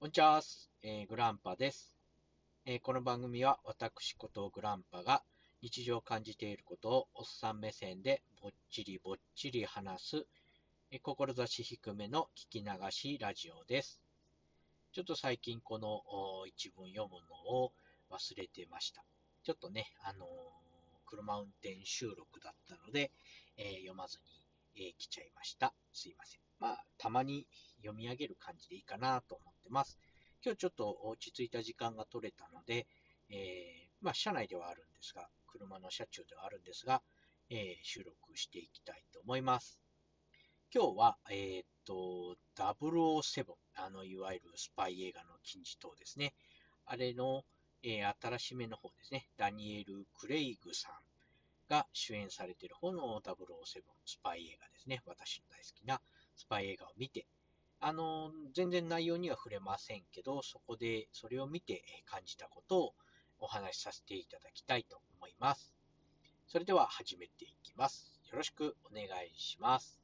こんにちは、えーグランパです、えーこの番組は私ことグランパが日常感じていることをおっさん目線でぼっちりぼっちり話す、えー志低めの聞き流しラジオです。ちょっと最近この一文読むのを忘れてました。ちょっとね、あのー車運転収録だったので、えー読まずに、えー来ちゃいました。すいません。まあ、たまに読み上げる感じでいいかなと思ってます。今日ちょっと落ち着いた時間が取れたので、えーまあ、車内ではあるんですが、車の車中ではあるんですが、えー収録していきたいと思います。今日は、えーっと、007、あの、いわゆるスパイ映画の金字塔ですね。あれの、えー新しめの方ですね。ダニエル・クレイグさんが主演されている方の007スパイ映画ですね。私の大好きなスパイ映画を見て、あの、全然内容には触れませんけど、そこでそれを見て感じたことをお話しさせていただきたいと思います。それでは始めていきます。よろしくお願いします。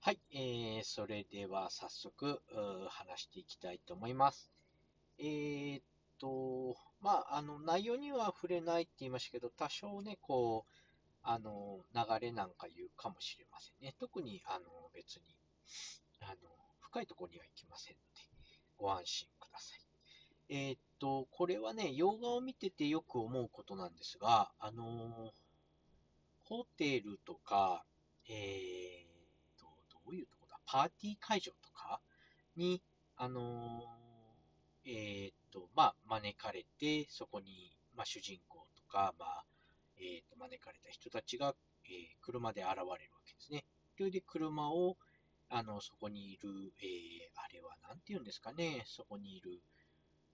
はい、えー、それでは早速話していきたいと思います。えーと、まあ、あの、内容には触れないって言いましたけど、多少ね、こう、あの、流れなんか言うかもしれませんね。特に、あの、別に、あの、深いところには行きませんので、ご安心ください。えーっと、これはね、洋画を見ててよく思うことなんですが、あの、ホテルとか、えーっと、どういうとこだ、パーティー会場とかに、あの、えーっと、まあ、招かれて、そこに、まあ、主人公とか、まあ、えーっと、招かれた人たちが、えー車で現れるわけですね。それで車を、あの、そこにいる、えあれはなんて言うんですかね、そこにいる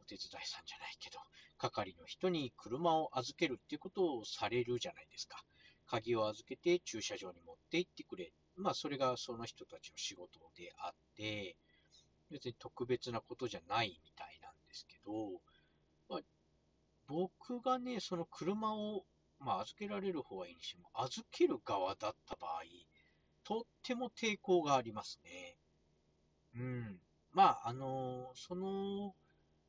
お手伝いさんじゃないけど、係の人に車を預けるっていうことをされるじゃないですか。鍵を預けて駐車場に持って行ってくれ。まあ、それがその人たちの仕事であって、別に特別なことじゃないみたいなんですけど、まあ、僕がね、その車を、まあ、預けられる方はいいにしても、預ける側だった場合、とっても抵抗がありますね。うん。まあ、あのその、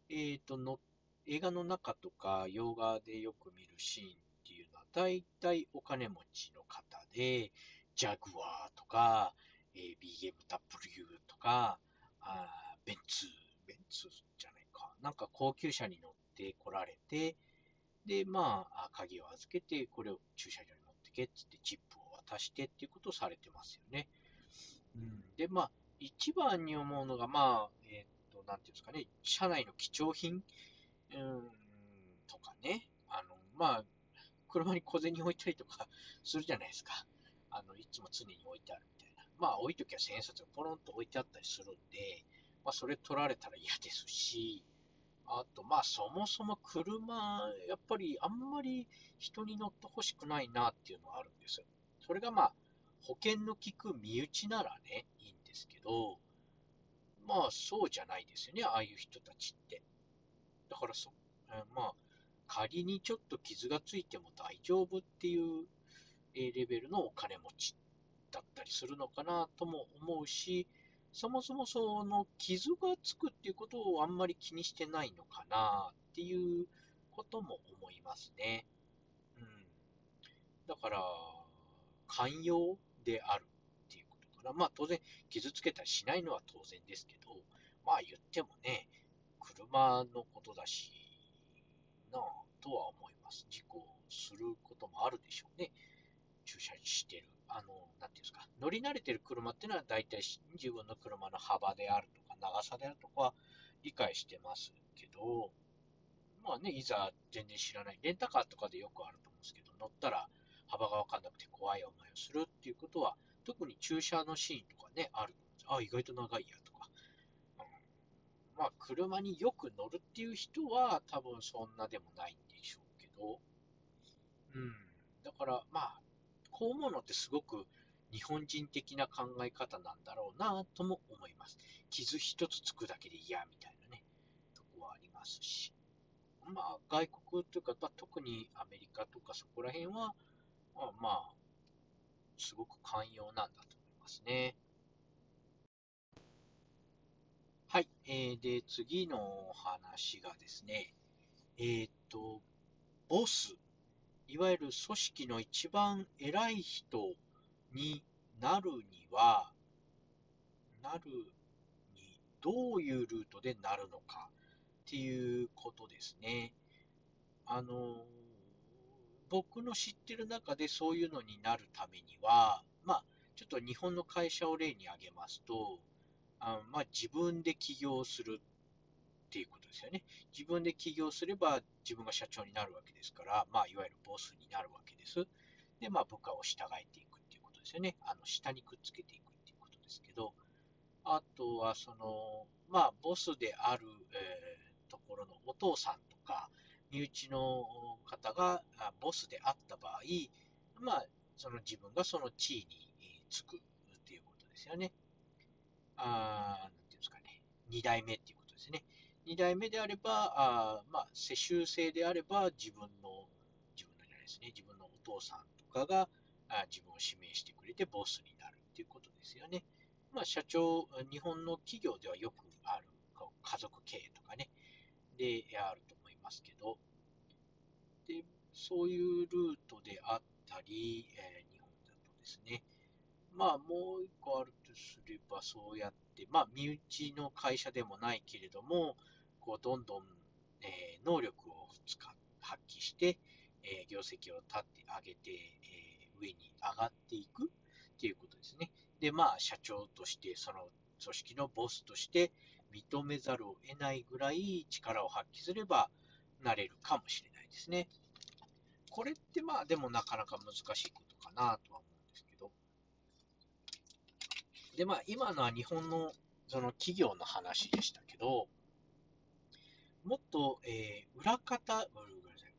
えっ、との、映画の中とか、洋画でよく見るシーンっていうのは、大体お金持ちの方で、ジャグワーとか、えー BMW とか、あーベンツ、ベンツじゃないか、なんか高級車に乗って来られて、で、まあ、あ鍵を預けて、これを駐車場に持ってけっつって、チップを渡してっていうことをされてますよね。うん、で、まあ、一番に思うのが、まあ、えっ、と、なんていうんですかね、車内の貴重品、うん、とかね、あの、まあ、車に小銭置いたりとかするじゃないですか。あの、いつも常に置いてある。まあ、置いときは千円札がポロンと置いてあったりするんで、まあ、それ取られたら嫌ですし、あと、まあ、そもそも車、やっぱりあんまり人に乗ってほしくないなっていうのはあるんですよ。それがまあ、保険の効く身内ならね、いいんですけど、まあ、そうじゃないですよね、ああいう人たちって。だからそ、えーまあ、仮にちょっと傷がついても大丈夫っていうえーレベルのお金持ちだったりするのかなとも思うし、そもそもその傷がつくっていうことをあんまり気にしてないのかなっていうことも思いますね。うん。だから、寛容であるっていうことかな。まあ当然、傷つけたりしないのは当然ですけど、まあ言ってもね、車のことだし、なあ、とは思います。事故することもあるでしょうね。駐車してる。あの、なんていうんですか、乗り慣れてる車っていうのは大体自分の車の幅であるとか、長さであるとかは理解してますけど、まあね、いざ全然知らない、レンタカーとかでよくあると思うんですけど、乗ったら幅がわかんなくて怖い思いをするっていうことは、特に駐車のシーンとかね、あると思うんですあ、意外と長いやとか。うんまあ、車によく乗るっていう人は多分そんなでもないんでしょうけど、うん。だから、まあ、こう思うのってすごく日本人的な考え方なんだろうなとも思います。傷一つつくだけで嫌みたいなね、とこはありますし。まあ、外国というか、まあ特にアメリカとかそこら辺は、まあ、まあ、すごく寛容なんだと思いますね。はい。えー、で、次のお話がですね、えー、と、ボス、いわゆる組織の一番偉い人になるには、なるにどういうルートでなるのかっていうことですね。あの、僕の知ってる中でそういうのになるためには、まあ、ちょっと日本の会社を例に挙げますと、あまあ、自分で起業するっていうことですよね。自分で起業すれば自分が社長になるわけですから、まあ、いわゆるボスになるわけです。で、まあ、部下を従えていくっていうことですよね。あの下にくっつけていくっていうことですけど、あとは、その、まあ、ボスである、えー、ところのお父さんとか、身内の方がボスであった場合、まあ、その自分がその地位につくっていうことですよね。あなんていうんですかね、2代目っていうことですね。2代目であれば、あまあ、世襲制であれば、自分の、自分のじゃないですね、自分のお父さんとかがあ自分を指名してくれてボスになるっていうことですよね。まあ、社長、日本の企業ではよくある家族経営とかね、であると思いますけど、でそういうルートであったり、えー、日本だとですね、まあ、もう一個あるとすれば、そうやって、まあ、身内の会社でもないけれども、こう、どんどん、えー、能力を発揮して、えー、業績を立ってあげて、えー、上に上がっていくっていうことですね。で、まあ、社長として、その組織のボスとして認めざるを得ないぐらい力を発揮すればなれるかもしれないですね。これってまあ、でもなかなか難しいことかなとは思うんですけどで、まあ、今のは日本のその企業の話でしたけど、もっと、えー、裏方、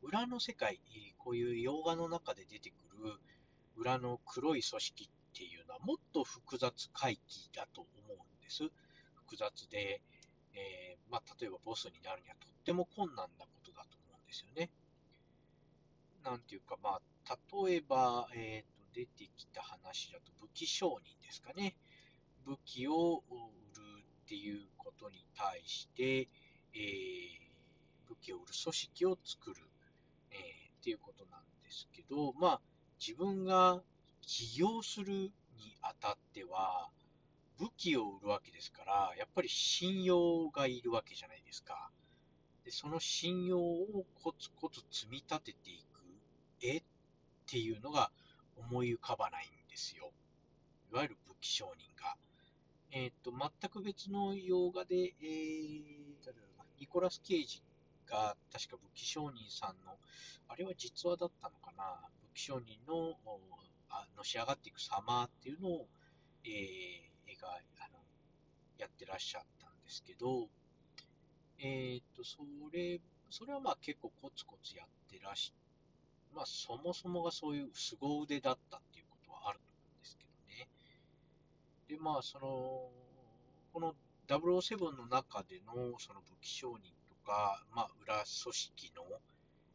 裏の世界、こういう洋画の中で出てくる裏の黒い組織っていうのはもっと複雑回帰だと思うんです。複雑で、えー、まあ、例えばボスになるにはとっても困難なことだと思うんですよね。なんていうか、まあ、例えば、えーと、出てきた話だと武器商人ですかね。武器を売るっていうことに対して、えー、武器を売る組織を作る、えー、っていうことなんですけど、まあ、自分が起業するにあたっては、武器を売るわけですから、やっぱり信用がいるわけじゃないですか。でその信用をコツコツ積み立てていく絵っていうのが思い浮かばないんですよ。いわゆる武器商人が。えっ、と、全く別の洋画で、えー、ニコラス・ケイジが確か武器商人さんの、あれは実話だったのかな、武器商人のあのし上がっていく様っていうのを、えー、映画あのやってらっしゃったんですけど、えっ、と、それ、それはまあ結構コツコツやってらし、まあそもそもがそういう凄腕だったっていうことはあると思うんで、まあ、その、この007の中でのその武器商人とか、まあ、裏組織の、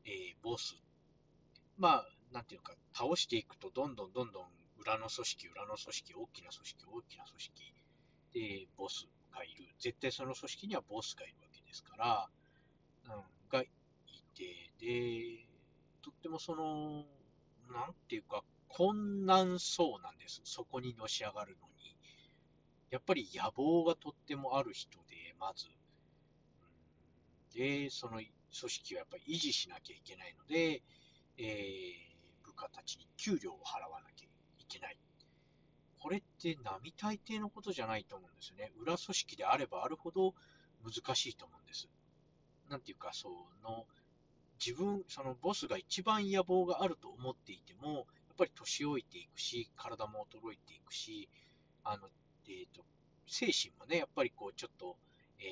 えー、ボス、まあ、なんていうか、倒していくと、どんどんどんどん裏の組織、裏の組織、大きな組織、大きな組織で、ボスがいる。絶対その組織にはボスがいるわけですから、うん、がいて、で、とってもその、なんていうか、困難そうなんです。そこにのし上がるのやっぱり野望がとってもある人で、まず。で、その組織をやっぱり維持しなきゃいけないので、えー、部下たちに給料を払わなきゃいけない。これって並大抵のことじゃないと思うんですよね。裏組織であればあるほど難しいと思うんです。なんていうか、その、自分、そのボスが一番野望があると思っていても、やっぱり年老いていくし、体も衰えていくし、あの、えーと、精神もね、やっぱりこうちょっと、え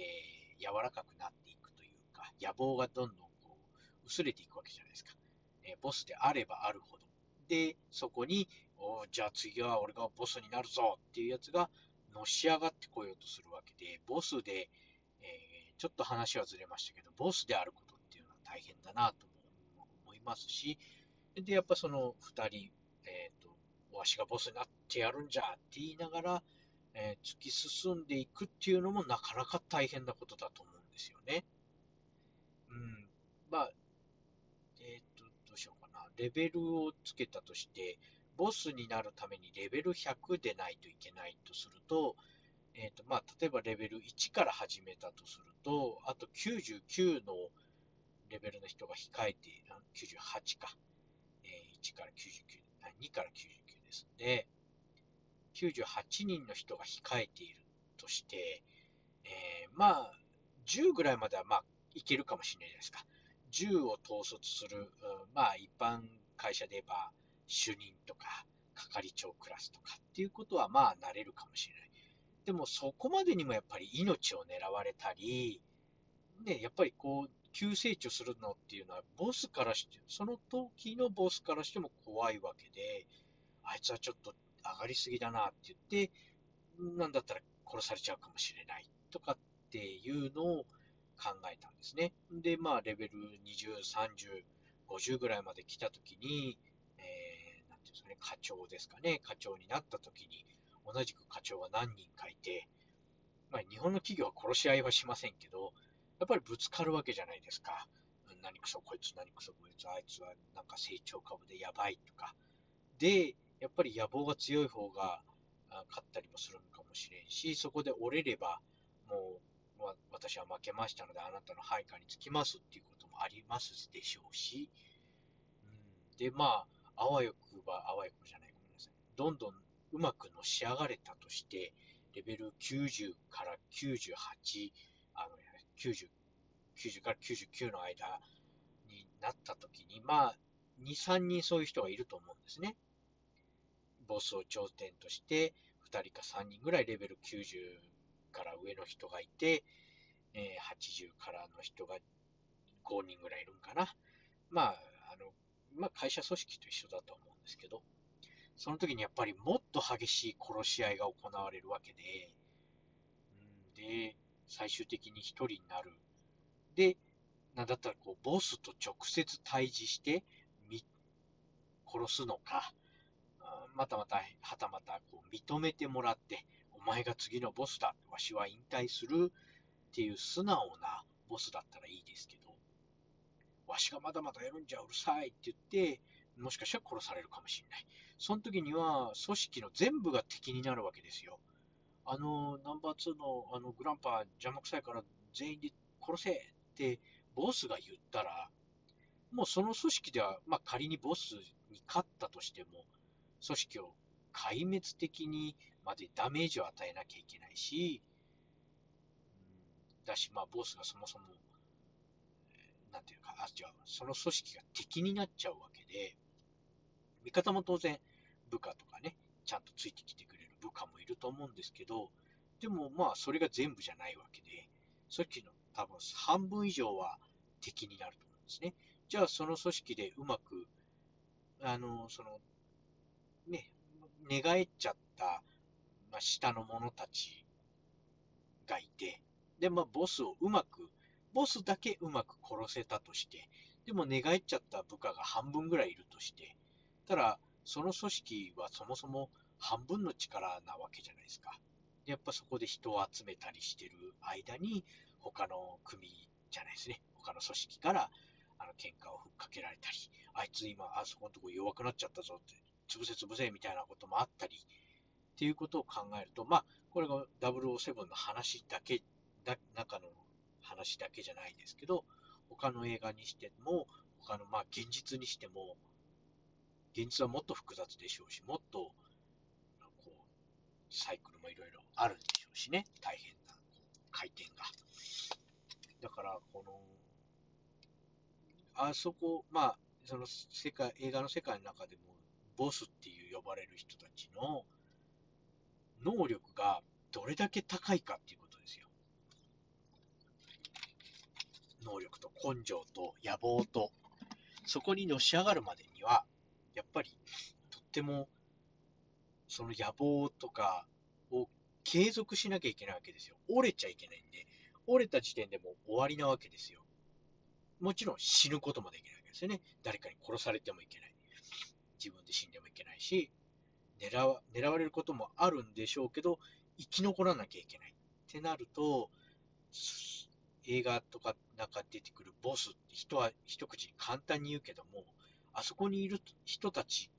ー、柔らかくなっていくというか、野望がどんどんこう薄れていくわけじゃないですか。えー、ボスであればあるほど。で、そこに、おじゃあ次は俺がボスになるぞっていうやつがのし上がってこようとするわけで、ボスで、えー、ちょっと話はずれましたけど、ボスであることっていうのは大変だなと思いますし、で、やっぱその2人、えーとわしがボスになってやるんじゃって言いながら、えー、突き進んでいくっていうのもなかなか大変なことだと思うんですよね。うん。まあ、えっ、と、どうしようかな。レベルをつけたとして、ボスになるためにレベル100でないといけないとすると、えっ、と、まあ、例えばレベル1から始めたとすると、あと99のレベルの人が控えて、98か。えー、1から99、2から99ですので、98人の人が控えているとして、えー、まあ、10ぐらいまではまあ、いけるかもしれないじゃないですか。10を統率する、まあ、一般会社で言えば、主任とか、係長クラスとかっていうことはまあ、なれるかもしれない。でも、そこまでにもやっぱり命を狙われたり、ね、やっぱりこう、急成長するのっていうのは、ボスからして、その時のボスからしても怖いわけで、あいつはちょっと上がりすぎだなって言って、なんだったら殺されちゃうかもしれないとかっていうのを考えたんですね。で、まあ、レベル20、30、50ぐらいまで来た時に、えー、なんていうんですかね、課長ですかね、課長になった時に、同じく課長が何人かいて、まあ、日本の企業は殺し合いはしませんけど、やっぱりぶつかるわけじゃないですか。何くそこいつ、何くそこいつ、あいつはなんか成長株でやばいとか。で、やっぱり野望が強い方が勝ったりもするのかもしれんし、そこで折れれば、もう、私は負けましたので、あなたの配下につきますっていうこともありますでしょうし、うん、で、まあ、あわよくば、あわよくじゃない、ごめんなさい。どんどんうまくのし上がれたとして、レベル90から98、あの、90、90から99の間になった時に、まあ、2、3人そういう人がいると思うんですね。ボスを頂点として、2人か3人ぐらいレベル90から上の人がいて、え、80からの人が5人ぐらいいるんかな。まあ、あの、まあ、会社組織と一緒だと思うんですけど、その時にやっぱりもっと激しい殺し合いが行われるわけで、うん、で、最終的に1人になる。で、なんだったらこう、ボスと直接対峙して、殺すのか、またまた、はたまたこう認めてもらって、お前が次のボスだ、わしは引退するっていう素直なボスだったらいいですけど、わしがまだまだやるんじゃうるさいって言って、もしかしたら殺されるかもしれない。その時には、組織の全部が敵になるわけですよ。あの、ナンバー2のあのグランパー邪魔くさいから全員で殺せってボスが言ったら、もうその組織では、まあ、仮にボスに勝ったとしても、組織を壊滅的にまでダメージを与えなきゃいけないし、だし、まあ、ボスがそもそも、なんていうか、あ、違う、その組織が敵になっちゃうわけで、味方も当然、部下とかね、ちゃんとついてきてくれる部下もいると思うんですけど、でもまあ、それが全部じゃないわけで、組織の多分半分以上は敵になると思うんですね。じゃあ、その組織でうまく、あの、その、寝返っちゃった、まあ、下の者たちがいて、で、まあ、ボスをうまく、ボスだけうまく殺せたとして、でも寝返っちゃった部下が半分ぐらいいるとして、ただ、その組織はそもそも半分の力なわけじゃないですか。やっぱそこで人を集めたりしてる間に、他の組じゃないですね、他の組織からあの喧嘩をふっかけられたり、あいつ今、あそこのとこ弱くなっちゃったぞって、潰せ潰せみたいなこともあったり、っていうことを考えると、まあ、これが007の話だけ、だ中の話だけじゃないですけど、他の映画にしても、他の、まあ、現実にしても、現実はもっと複雑でしょうし、もっと、こう、サイクルもいろいろあるんでしょうしね、大変な回転が。だから、この、あそこ、まあ、その世界、映画の世界の中でも、ボスっていう呼ばれる人たちの能力がどれだけ高いかっていうことですよ。能力と根性と野望と、そこにのし上がるまでには、やっぱりとってもその野望とかを継続しなきゃいけないわけですよ。折れちゃいけないんで、折れた時点でもう終わりなわけですよ。もちろん死ぬこともできないわけですよね。誰かに殺されてもいけない。自分で死んでもいけないし、狙わ狙われることもあるんでしょうけど、生き残らなきゃいけない。ってなると、映画とかなんか出てくるボスって人は一口に簡単に言うけども、あそこにいる人たち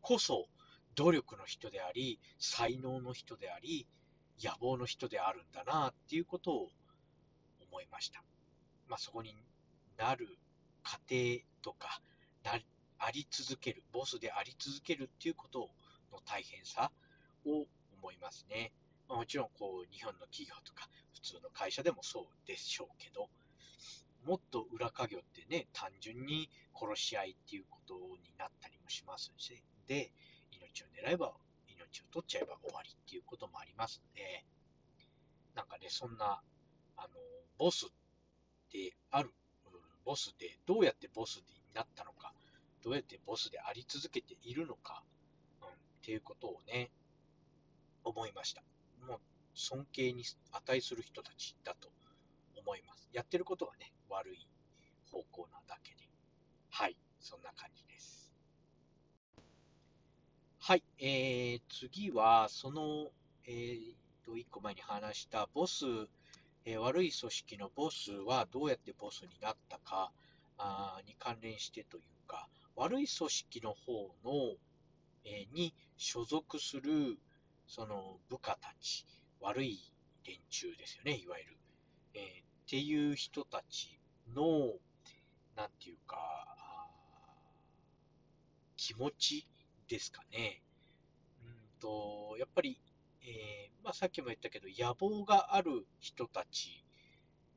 こそ努力の人であり、才能の人であり、野望の人であるんだなっていうことを思いました。まあ、そこになる過程とか、なあり続ける、ボスであり続けるっていうことの大変さを思いますね。まあ、もちろんこう日本の企業とか普通の会社でもそうでしょうけど、もっと裏稼業ってね、単純に殺し合いっていうことになったりもしますし、で、命を狙えば、命を取っちゃえば終わりっていうこともありますので、なんかね、そんな、あの、ボスである、ボスで、どうやってボスになったのか、どうやってボスであり続けているのか、うん、っていうことをね、思いました。もう、尊敬に値する人たちだと思います。やってることはね、悪い方向なだけで。はい、そんな感じです。はい、えー、次は、その、えーと、1個前に話したボス、えー、悪い組織のボスはどうやってボスになったかあに関連してというか、悪い組織の方の、えー、に所属するその部下たち、悪い連中ですよね、いわゆる。えー、っていう人たちの、なんていうか、気持ちですかね。うんと、やっぱり、えー、まあ、さっきも言ったけど、野望がある人たち、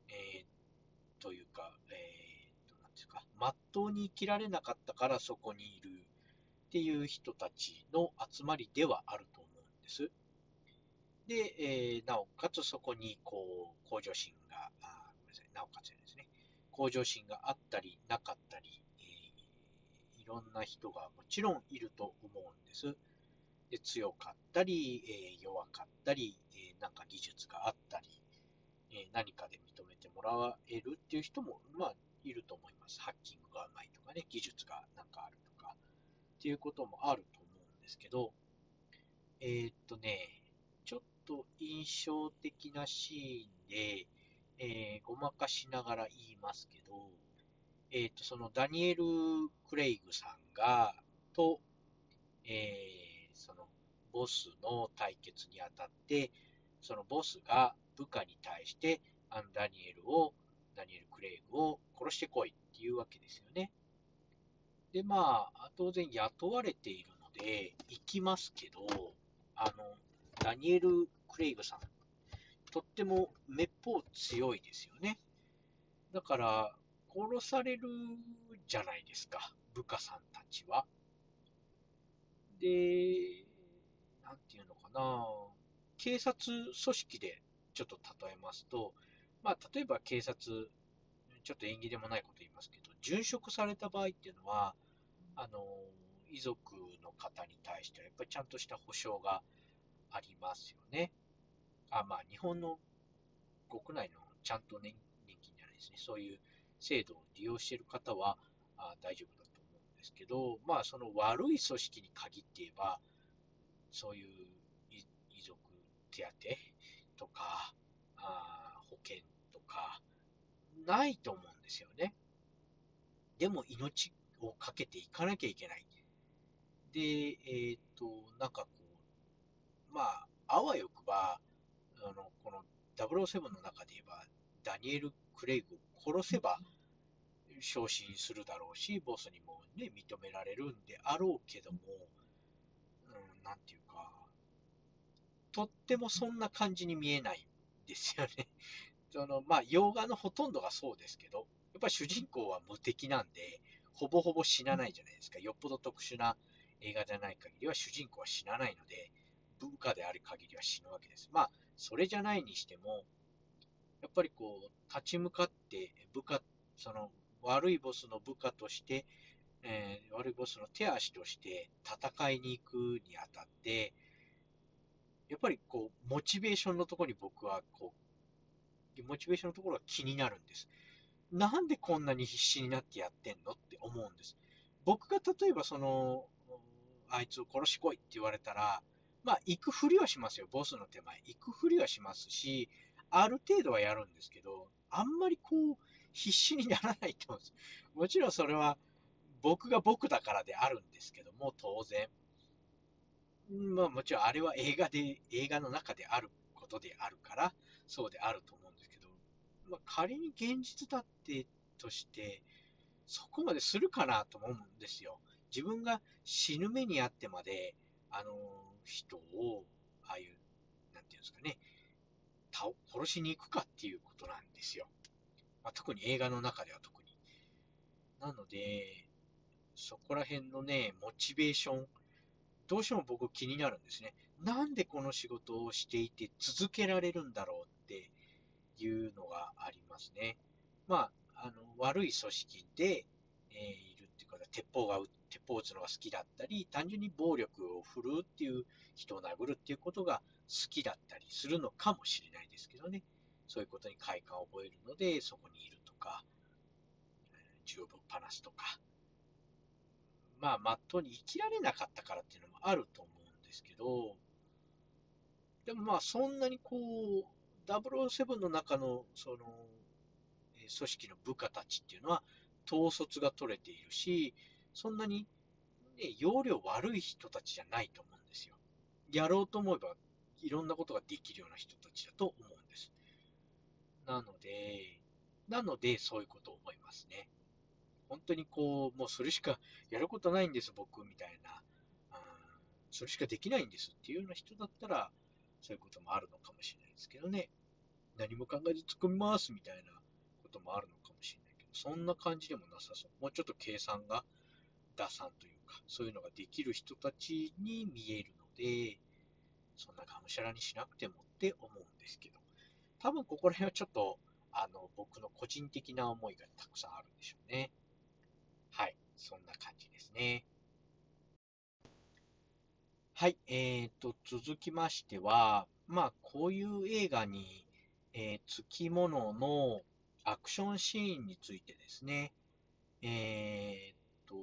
えー、というか、えー、なんですか、まっとうに生きられなかったからそこにいるっていう人たちの集まりではあると思うんです。で、えー、なおかつそこに、こう、向上心が、あごめんなさい、なおかつですね、向上心があったり、なかったり、えー、いろんな人がもちろんいると思うんです。で強かったり、えー、弱かったり、えー、なんか技術があったり、え、何かで認めてもらえるっていう人も、まあ、いると思います。ハッキングがうまいとかね、技術がなんかあるとか、っていうこともあると思うんですけど、えー、っとね、ちょっと印象的なシーンで、えー、ごまかしながら言いますけど、えー、とそのダニエル・クレイグさんが、と、え、そのボスの対決にあたって、そのボスが部下に対して、あのダニエルを、ダニエル・クレイグを殺してこいっていうわけですよね。で、まあ、当然雇われているので、行きますけど、あの、ダニエル・クレイグさん、とってもめっぽう強いですよね。だから、殺されるじゃないですか、部下さんたちは。で、なんていうのかな、警察組織でちょっと例えますと、まあ、例えば警察、ちょっと縁起でもないこと言いますけど、殉職された場合っていうのは、あの、遺族の方に対しては、やっぱりちゃんとした保障がありますよね。あまあ、日本の国内のちゃんと年年金じゃないですね、そういう制度を利用している方はあ大丈夫だと思うんですけど、まあ、その悪い組織に限って言えば、そういう遺族手当とか、あ保険か、ないと思うんですよね。でも命を懸けていかなきゃいけない。で、えっ、ー、と、なんかこうまあ、あわよくば、あの、この007の中で言えば、ダニエル・クレイグを殺せば、昇進するだろうし、ボスにもね、認められるんであろうけども、うん、なんていうか、とってもそんな感じに見えないんですよね。その、まあ、洋画のほとんどがそうですけど、やっぱり主人公は無敵なんで、ほぼほぼ死なないじゃないですか。よっぽど特殊な映画じゃない限りは主人公は死なないので、文化である限りは死ぬわけです。まあ、それじゃないにしても、やっぱりこう、立ち向かって部下、その悪いボスの部下として、えー、悪いボスの手足として戦いに行くにあたって、やっぱりこう、モチベーションのところに僕はこう、モチベーションのところが気になるんです。なんでこんなに必死になってやってんのって思うんです。僕が例えばその、あいつを殺しこいって言われたら、まあ、行くふりはしますよ、ボスの手前。行くふりはしますし、ある程度はやるんですけど、あんまりこう、必死にならないと思うんです。もちろんそれは、僕が僕だからであるんですけども、当然。まあもちろんあれは映画で、映画の中であることであるから、そうであると思、まあ仮に現実だってとして、そこまでするかなと思うんですよ。自分が死ぬ目にあってまで、あの人を、ああいう、なんていうんですかね、殺しに行くかっていうことなんですよ。まあ、特に映画の中では特に。なので、そこら辺のね、モチベーション、どうしても僕気になるんですね。なんでこの仕事をしていて続けられるんだろうっていうのがありますね。まあ、あの、悪い組織で、えー、いるっていうか、鉄砲が、鉄砲を撃つのが好きだったり、単純に暴力を振るうっていう、人を殴るっていうことが好きだったりするのかもしれないですけどね。そういうことに快感を覚えるので、そこにいるとか、銃をぶっ放すとか、まあ、まっとうに生きられなかったからっていうのもあると思うんですけど、でもまあ、そんなにこう、007の中の、その、組織の部下たちっていうのは、統率が取れているし、そんなに、ね、容量悪い人たちじゃないと思うんですよ。やろうと思えば、いろんなことができるような人たちだと思うんです。なので、なので、そういうことを思いますね。本当にこう、もうそれしかやることないんです、僕、みたいな。うんそれしかできないんですっていうような人だったら、そういうこともあるのかもしれないですけどね。何も考えず突っ込みますみたいなこともあるのかもしれないけど、そんな感じでもなさそう。もうちょっと計算が打算というか、そういうのができる人たちに見えるので、そんながむしゃらにしなくてもって思うんですけど、多分ここら辺はちょっと、あの、僕の個人的な思いがたくさんあるんでしょうね。はい、そんな感じですね。はい、えーと、続きましては、まあ、こういう映画に、えー、つきもののアクションシーンについてですね、えーと、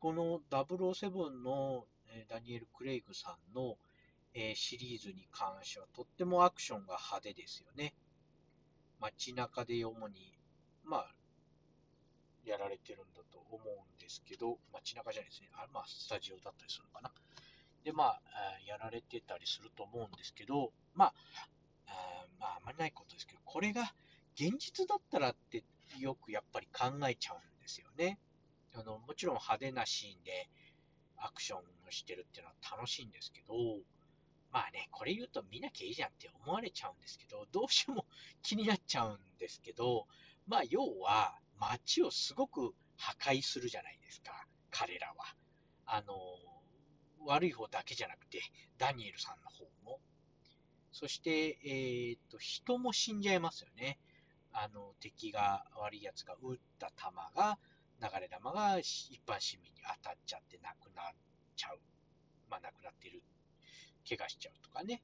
この007のダニエル・クレイグさんの、えー、シリーズに関してはとってもアクションが派手ですよね。街中で主に、まあ、やられてるんだと思うんですけど、街中じゃないですね。あまあ、スタジオだったりするのかな。で、まあ、やられてたりすると思うんですけど、まあ、あまあ、あまりないことですけど、これが現実だったらってよくやっぱり考えちゃうんですよね。あの、もちろん派手なシーンでアクションをしてるっていうのは楽しいんですけど、まあね、これ言うと見なきゃいいじゃんって思われちゃうんですけど、どうしても気になっちゃうんですけど、まあ要は街をすごく破壊するじゃないですか、彼らは。あの、悪い方だけじゃなくて、ダニエルさんの方も。そして、えー、っと、人も死んじゃいますよね。あの、敵が、悪い奴が撃った弾が、流れ弾が一般市民に当たっちゃって亡くなっちゃう。まあ、亡くなってる。怪我しちゃうとかね。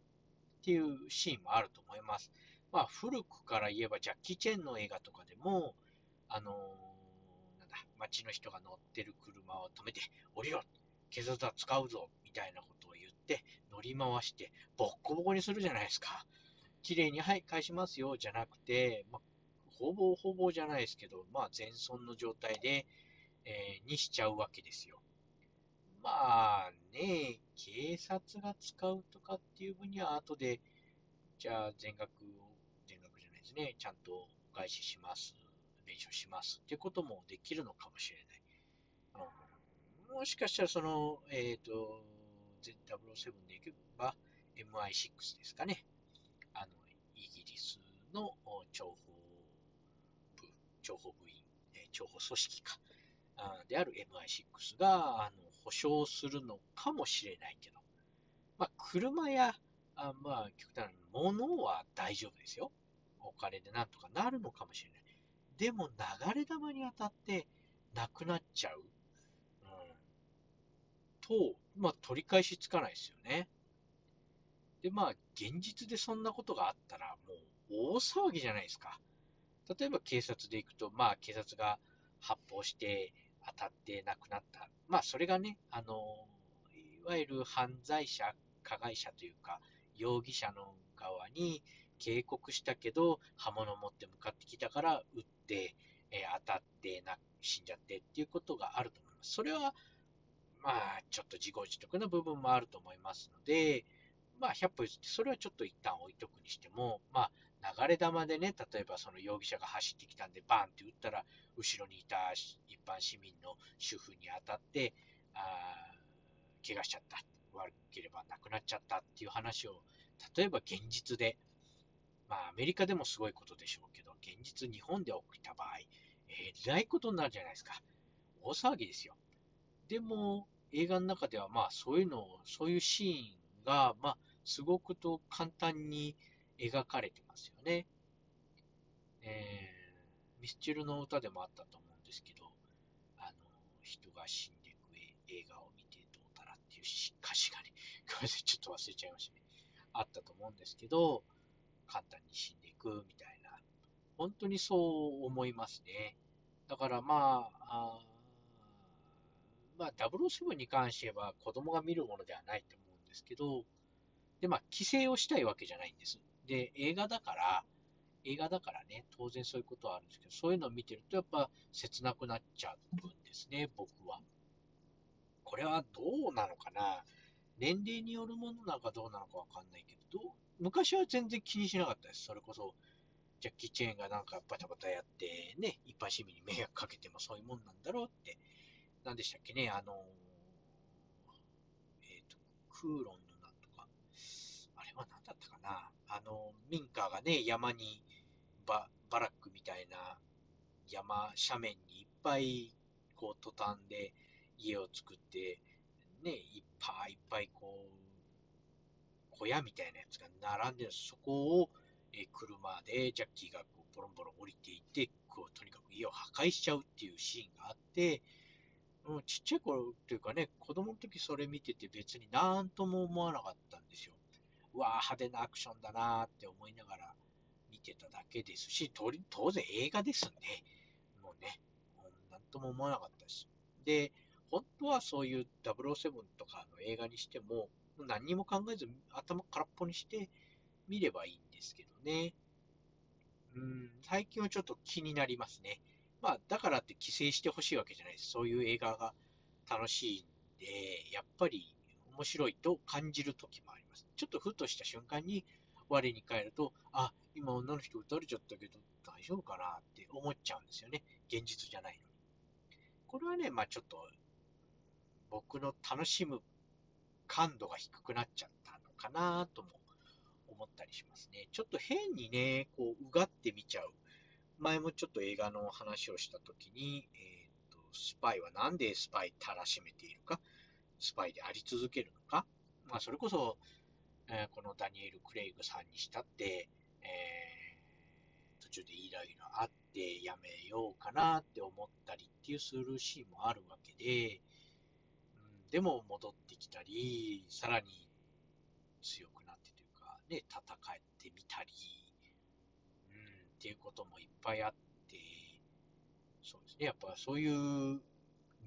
っていうシーンもあると思います。まあ、古くから言えば、ジャッキー・チェンの映画とかでも、あのー、なんだ、街の人が乗ってる車を止めて、降りろ警察は使うぞみたいなことを言って、乗り回して、ボッコボコにするじゃないですか。綺麗に、はい、返しますよ、じゃなくて、まあ、ほぼほぼじゃないですけど、まあ、全損の状態で、えー、にしちゃうわけですよ。まあね、警察が使うとかっていう分には後で、じゃあ全額を、全額じゃないですね、ちゃんとお返しします、弁償しますってこともできるのかもしれない。もしかしたらその、えっ、ー、と、Z007 でいけば MI6 ですかね。あの、イギリスの情報部、情報部員、え情報組織か、である MI6 が、あの、保証するのかもしれないけど、まあ、車や、あまあ、極端な物は大丈夫ですよ。お金でなんとかなるのかもしれない。でも、流れ弾に当たってなくなっちゃう。と、まあ、取り返しつかないですよね。で、まあ、現実でそんなことがあったら、もう大騒ぎじゃないですか。例えば警察で行くと、まあ、警察が発砲して当たって亡くなった。まあ、それがね、あの、いわゆる犯罪者、加害者というか、容疑者の側に警告したけど、刃物を持って向かってきたから撃って、えー、当たってな、死んじゃってっていうことがあると思います。それは、まあ、ちょっと自業自得な部分もあると思いますので、まあ、100歩譲って、それはちょっと一旦置いとくにしても、まあ、流れ弾でね、例えばその容疑者が走ってきたんで、バーンって撃ったら、後ろにいた一般市民の主婦に当たって、あ怪我しちゃった。悪ければ亡くなっちゃったっていう話を、例えば現実で、まあ、アメリカでもすごいことでしょうけど、現実日本で起きた場合、えらいことになるじゃないですか。大騒ぎですよ。でも、映画の中では、まあ、そういうのを、そういうシーンが、まあ、すごくと簡単に描かれてますよね。えー、ミスチルの歌でもあったと思うんですけど、あの、人が死んでいく映画を見てどうたらっていう歌詞がね、ちょっと忘れちゃいましたね。あったと思うんですけど、簡単に死んでいくみたいな、本当にそう思いますね。だからまあ、あまあ、007に関しては子供が見るものではないと思うんですけど、で、まあ、規制をしたいわけじゃないんです。で、映画だから、映画だからね、当然そういうことはあるんですけど、そういうのを見てると、やっぱ切なくなっちゃうんですね、僕は。これはどうなのかな？年齢によるものなのかどうなのかわかんないけど、ど昔は全然気にしなかったです。それこそ、ジャッキー・チェーンがなんかバタバタやって、ね、一般市民に迷惑かけてもそういうもんなんだろうって、何でしたっけね、あのえっ、ー、と、クーロンのなんとか、あれは何だったかな、あの、民家がね、山にバ、バラックみたいな山、斜面にいっぱい、こう、トタンで家を作って、ね、いっぱいいっぱい、こう、小屋みたいなやつが並んでるそこを、え車でジャッキーがこうボロンボロン降りていって、こう、とにかく家を破壊しちゃうっていうシーンがあって、うん、ちっちゃい頃っていうかね、子供の時それ見てて別になんとも思わなかったんですよ。うわ派手なアクションだなって思いながら見てただけですし、当然映画ですんで、もうね、なんとも思わなかったです。で、本当はそういう007とかの映画にしても、何にも考えず頭空っぽにして見ればいいんですけどね。うん、最近はちょっと気になりますね。まあ、だからって規制してほしいわけじゃないです。そういう映画が楽しいんで、やっぱり面白いと感じる時もあります。ちょっとふとした瞬間に我に返ると、あ、今女の人撃たれちゃったけど大丈夫かなって思っちゃうんですよね。現実じゃないのに。これはね、まあちょっと僕の楽しむ感度が低くなっちゃったのかなとも思ったりしますね。ちょっと変にね、こう、うがってみちゃう。前もちょっと映画の話をしたときに、えーと、スパイはなんでスパイたらしめているか、スパイであり続けるのか、まあ、それこそ、えー、このダニエル・クレイグさんにしたって、えー、途中でイライラあってやめようかなって思ったりっていうするシーンもあるわけで、うん、でも戻ってきたり、さらに強くなってというか、ね、戦ってみたり、っていうこともいっぱいあって、そうですね、やっぱそういう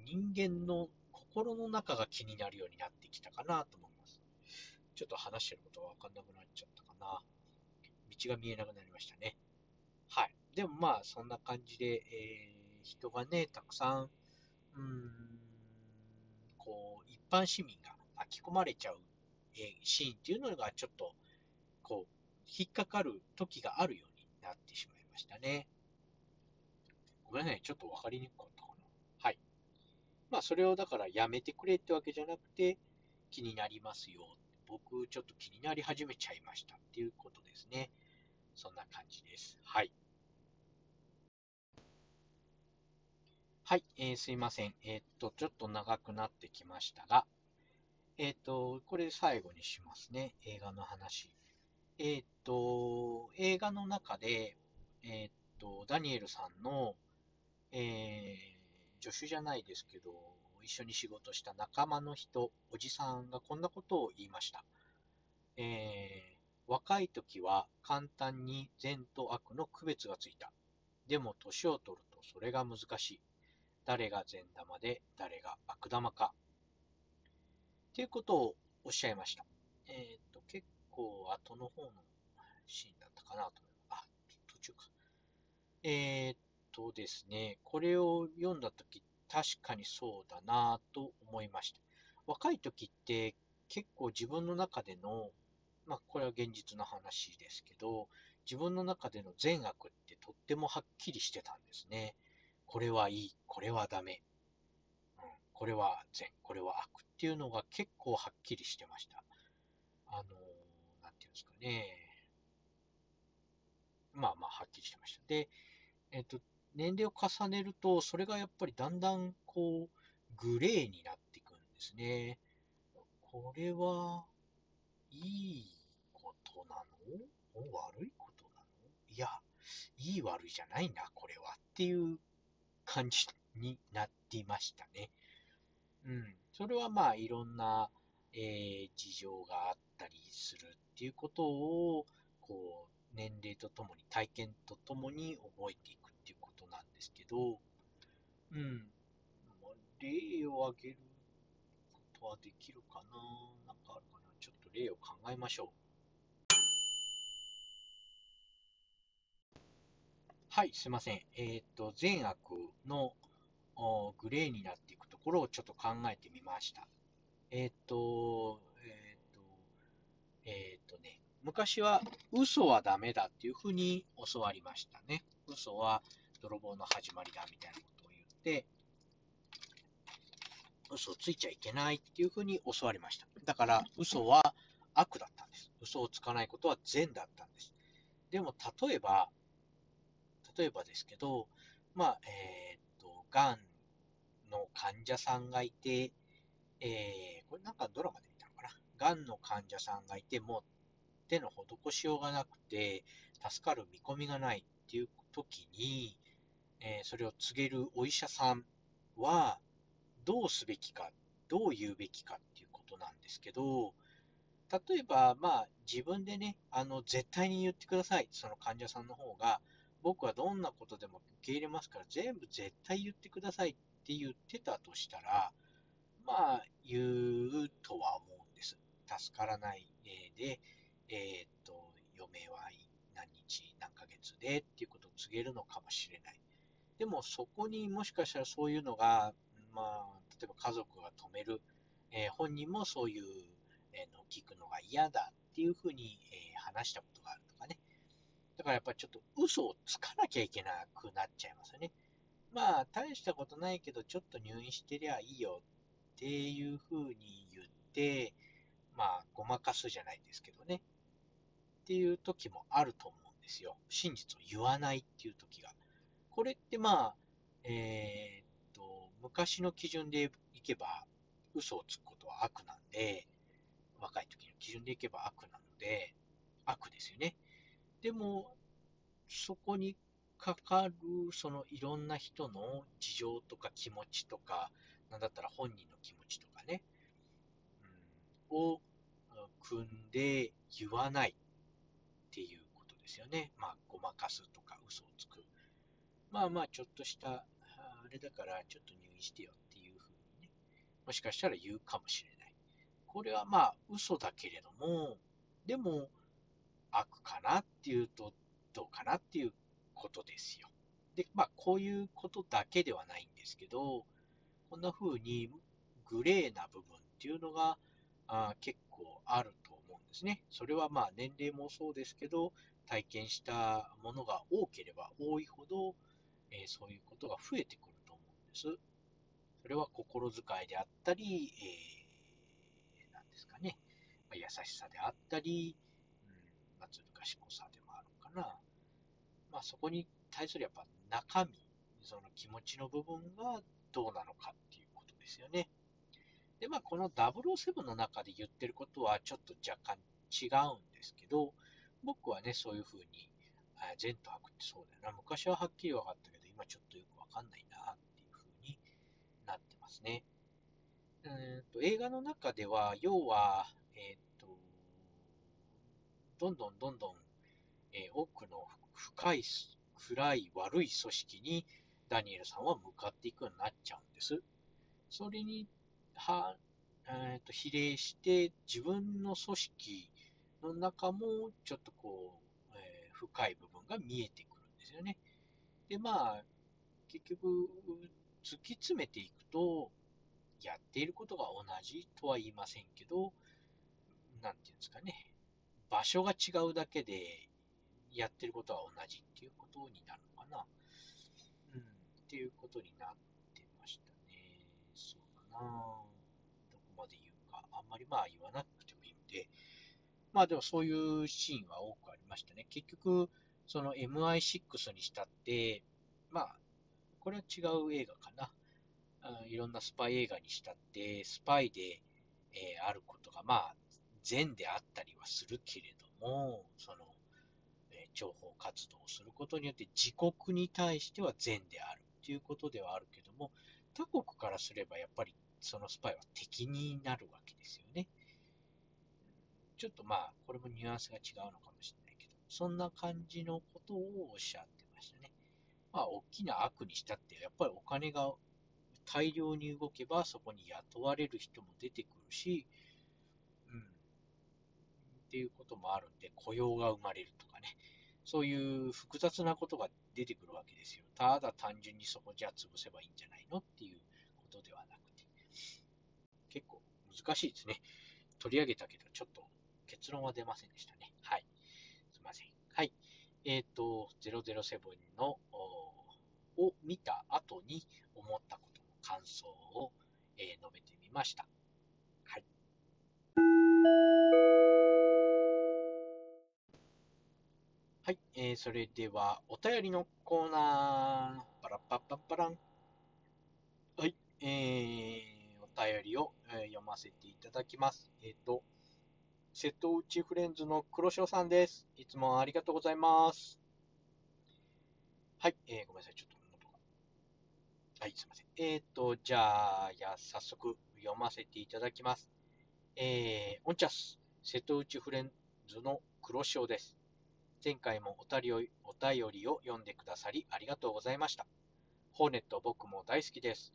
人間の心の中が気になるようになってきたかなと思います。ちょっと話してることがわかんなくなっちゃったかな。道が見えなくなりましたね。はい。でもまあ、そんな感じで、えー、人がね、たくさん、うん、こう、一般市民が巻き込まれちゃう、えー、シーンっていうのがちょっと、こう、引っかかる時があるようなってしまいましたね。ごめんなさい、ちょっとわかりにくかったかな。はい。まあ、それをだからやめてくれってわけじゃなくて、気になりますよ。僕、ちょっと気になり始めちゃいましたっていうことですね。そんな感じです。はい。はい、えー、すいません。えー、っと、ちょっと長くなってきましたが、えー、っと、これ最後にしますね。映画の話。えっと、映画の中で、えっと、ダニエルさんの、えー、助手じゃないですけど、一緒に仕事した仲間の人、おじさんがこんなことを言いました。えー、若い時は簡単に善と悪の区別がついた。でも年を取るとそれが難しい。誰が善玉で誰が悪玉か。っていうことをおっしゃいました。えっ、構後の方のシーンだったかなと思います。あ、途中か。えっ、とですね、これを読んだとき、確かにそうだなと思いました。若い時って結構自分の中での、まあこれは現実の話ですけど、自分の中での善悪ってとってもはっきりしてたんですね。これはいい、これはダメ、うん、これは善、これは悪っていうのが結構はっきりしてました。あの、なんていうんですかね。まあまあはっきりしてました。で、えっと、年齢を重ねると、それがやっぱりだんだんこう、グレーになっていくんですね。これは、いいことなの？悪いことなの？いや、いい悪いじゃないな、これは。っていう感じになっていましたね。うん。それはまあ、いろんな、えー、事情があったりするっていうことを、こう、年齢とともに、体験とともに覚えていくっていうことなんですけど、うん。まあ、例を挙げることはできるかななんかあるかなちょっと例を考えましょう。はい、すいません。えっ、と、善悪のグレーになっていくところをちょっと考えてみました。えっ、と、えっ、と、えっ、とね、昔は嘘はダメだっていうふうに教わりましたね。嘘は泥棒の始まりだみたいなことを言って、嘘をついちゃいけないっていうふうに教わりました。だから嘘は悪だったんです。嘘をつかないことは善だったんです。でも例えば、例えばですけど、まあ、えっ、と、がんの患者さんがいて、えー、これなんかドラマで。がんの患者さんがいて、も手の施しようがなくて、助かる見込みがないっていう時に、えー、それを告げるお医者さんは、どうすべきか、どう言うべきかっていうことなんですけど、例えば、まあ、自分でね、あの、絶対に言ってください。その患者さんの方が、僕はどんなことでも受け入れますから、全部絶対言ってくださいって言ってたとしたら、まあ、言うとは思う。助からないで、えー、っと、余命は何日、何ヶ月でっていうことを告げるのかもしれない。でも、そこにもしかしたらそういうのが、まあ、例えば家族が止める、えー、本人もそういう、え、のを聞くのが嫌だっていうふうに、えー、話したことがあるとかね。だからやっぱちょっと嘘をつかなきゃいけなくなっちゃいますよね。まあ、大したことないけど、ちょっと入院してりゃいいよっていうふうに言って、まあ、ごまかすじゃないですけどね。っていう時もあると思うんですよ。真実を言わないっていう時が。これってまあ、えー、っと、昔の基準でいけば、嘘をつくことは悪なんで、若い時の基準でいけば悪なので、悪ですよね。でも、そこにかかる、そのいろんな人の事情とか気持ちとか、なんだったら本人の気持ちとか、を組んで言わないっていうことですよね。まあ、ごまかすとか嘘をつく。まあまあ、ちょっとした、あれだからちょっと入院してよっていうふうにね、もしかしたら言うかもしれない。これはまあ、嘘だけれども、でも、悪かなっていうと、どうかなっていうことですよ。で、まあ、こういうことだけではないんですけど、こんな風にグレーな部分っていうのがあ結構あると思うんですね。それはまあ年齢もそうですけど、体験したものが多ければ多いほど、えー、そういうことが増えてくると思うんです。それは心遣いであったり、えー、なんですかね、まあ、優しさであったり、うんまあ、ずる賢さでもあるかな。まあ、そこに対するやっぱ中身、その気持ちの部分がどうなのかっていうことですよね。で、まあ、この007の中で言ってることはちょっと若干違うんですけど、僕はね、そういうふうに、善と悪ってそうだよな。昔ははっきり分かったけど、今ちょっとよくわかんないなっていうふうになってますね。うんと映画の中では、要は、えっ、と、どんどんどんどん、えー、多くの深い、暗い、悪い組織にダニエルさんは向かっていくようになっちゃうんです。それに、は、えー、と比例して自分の組織の中もちょっとこう、えー、深い部分が見えてくるんですよね。で、まあ、結局、突き詰めていくと、やっていることが同じとは言いませんけど、なんていうんですかね、場所が違うだけで、やってることは同じっていうことになるのかな。うん、っていうことになってましたね。そうかな。どこまで言うか。あんまりまあ言わなくてもいいんで、まあでもそういうシーンは多くありましたね。結局、その MI6 にしたって、まあ、これは違う映画かな。いろんなスパイ映画にしたって、スパイで、えー、あることが、まあ、善であったりはするけれども、その、えー、情報活動をすることによって自国に対しては善であるということではあるけども、他国からすればやっぱりそのスパイは敵になるわけですよね。ちょっとまあ、これもニュアンスが違うのかもしれないけど、そんな感じのことをおっしゃってましたね。まあ、大きな悪にしたって、やっぱりお金が大量に動けばそこに雇われる人も出てくるし、うん、っていうこともあるんで、雇用が生まれるとかね、そういう複雑なことが出てくるわけですよ。ただ単純にそこじゃ潰せばいいんじゃないのっていうことではなく、結構難しいですね。取り上げたけど、ちょっと結論は出ませんでしたね。はい。すいません。はい。えっ、ー、と、007のを見た後に思ったことの感想を、えー、述べてみました。はい。はい、えー、それではお便りのコーナー、パラッパッパッパラン。はい、えー、便りを、えー、読ませていただきます。えっ、ー、と、瀬戸内フレンズの黒潮さんです。いつもありがとうございます。はい、えー、ごめんなさい。ちょっとはい、すいません。えっ、ー、と、じゃあ、や、早速読ませていただきます。えー、オンチャス、瀬戸内フレンズの黒潮です。前回もお便りお便りを読んでくださりありがとうございました。ホーネット僕も大好きです。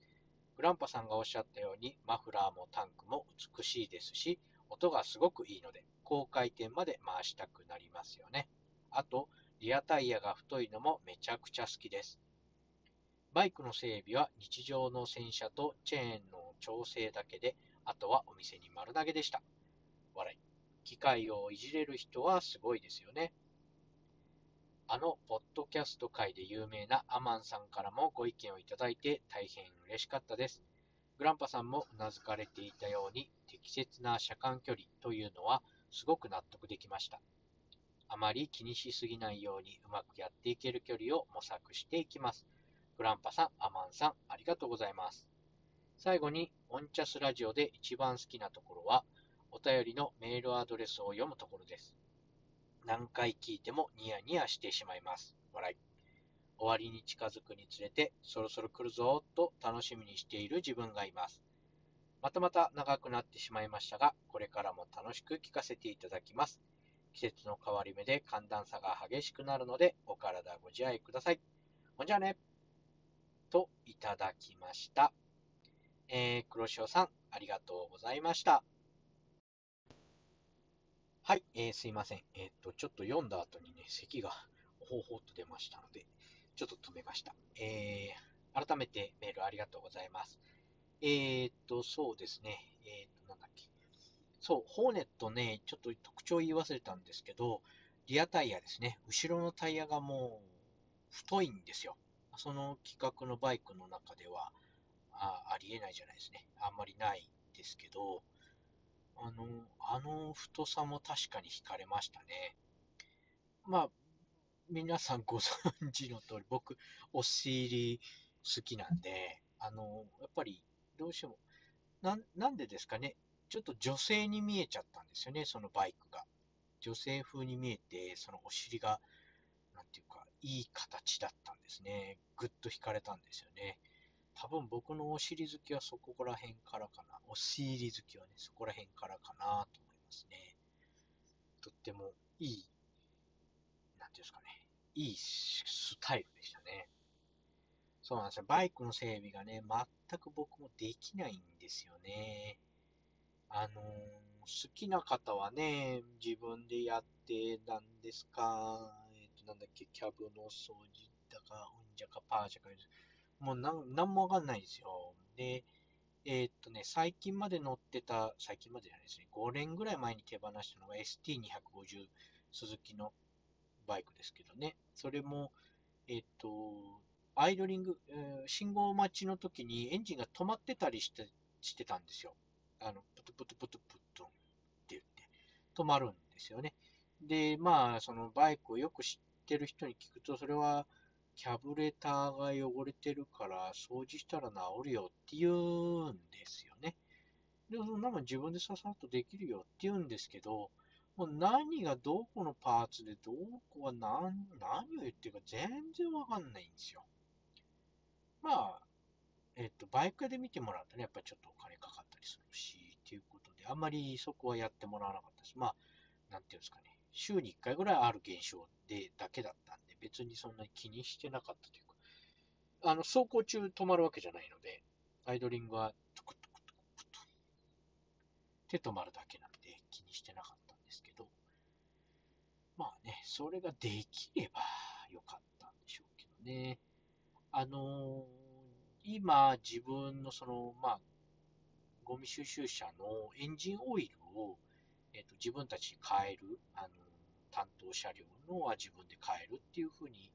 グランパさんがおっしゃったように、マフラーもタンクも美しいですし、音がすごくいいので、高回転まで回したくなりますよね。あと、リアタイヤが太いのもめちゃくちゃ好きです。バイクの整備は日常の洗車とチェーンの調整だけで、あとはお店に丸投げでした。笑い。機械をいじれる人はすごいですよね。あの、ポッドキャスト界で有名なアマンさんからもご意見をいただいて大変嬉しかったです。グランパさんも頷かれていたように適切な車間距離というのはすごく納得できました。あまり気にしすぎないようにうまくやっていける距離を模索していきます。グランパさん、アマンさん、ありがとうございます。最後に、オンチャスラジオで一番好きなところは、お便りのメールアドレスを読むところです。何回聞いてもニヤニヤしてしまいます。笑い。終わりに近づくにつれて、そろそろ来るぞと楽しみにしている自分がいます。またまた長くなってしまいましたが、これからも楽しく聞かせていただきます。季節の変わり目で寒暖差が激しくなるので、お体ご自愛ください。ほんじゃあね。といただきました。えー、黒潮さん、ありがとうございました。はい、えー、すいません。えっ、と、ちょっと読んだ後にね、咳がほうほうと出ましたので、ちょっと止めました。えー、改めてメールありがとうございます。えっ、と、そうですね。えっ、と、なんだっけ。そう、ホーネットね、ちょっと特徴言い忘れたんですけど、リアタイヤですね。後ろのタイヤがもう太いんですよ。その規格のバイクの中ではあありえないじゃないですね。あんまりないですけど、あの、あの太さも確かに惹かれましたね。まあ、皆さんご存知の通り、僕、お尻好きなんで、あの、やっぱりどうしても、ななんでですかね、ちょっと女性に見えちゃったんですよね、そのバイクが。女性風に見えて、そのお尻がなんていうか、いい形だったんですね。ぐっと惹かれたんですよね。多分僕のお尻好きはそこら辺からかな。お尻好きはね、そこら辺からかなと思いますね。とってもいい、なんていうんですかね、いいスタイルでしたね。そうなんですよ。バイクの整備がね、全く僕もできないんですよね。あのー好きな方はね、自分でやって、なんですか、えっ、と、なんだっけ、キャブの掃除だか、うんじゃか、パーじゃか、もうなん、なんもわかんないんですよ。で、えっ、とね、最近まで乗ってた、最近までじゃないですね、5年ぐらい前に手放したのが ST250 鈴木のバイクですけどね、それも、えっ、と、アイドリング、信号待ちの時にエンジンが止まってたりしてしてたんですよ。あの、プトプトプトプトンって言って、止まるんですよね。で、まあ、そのバイクをよく知ってる人に聞くと、それは、キャブレターが汚れてるから、掃除したら治るよって言うんですよね。でも、そんなもん自分でささっとできるよって言うんですけど、もう何がどこのパーツでどこが何何を言ってるか全然わかんないんですよ。まあ、えっと、バイクで見てもらうとね、やっぱりちょっとお金かかったりするし、っていうことで、あんまりそこはやってもらわなかったです。まあ、なんていうんですかね、週に1回ぐらいある現象でだけだったんで、別にそんなに気にしてなかったというか、あの、走行中止まるわけじゃないので、アイドリングはトクトクトクトクって止まるだけなんで気にしてなかったんですけど、まあね、それができればよかったんでしょうけどね。あのー今、自分のその、まあ、ゴミ収集車のエンジンオイルを、えっと自分たちに変える、あの担当車両のは自分で変えるっていう風に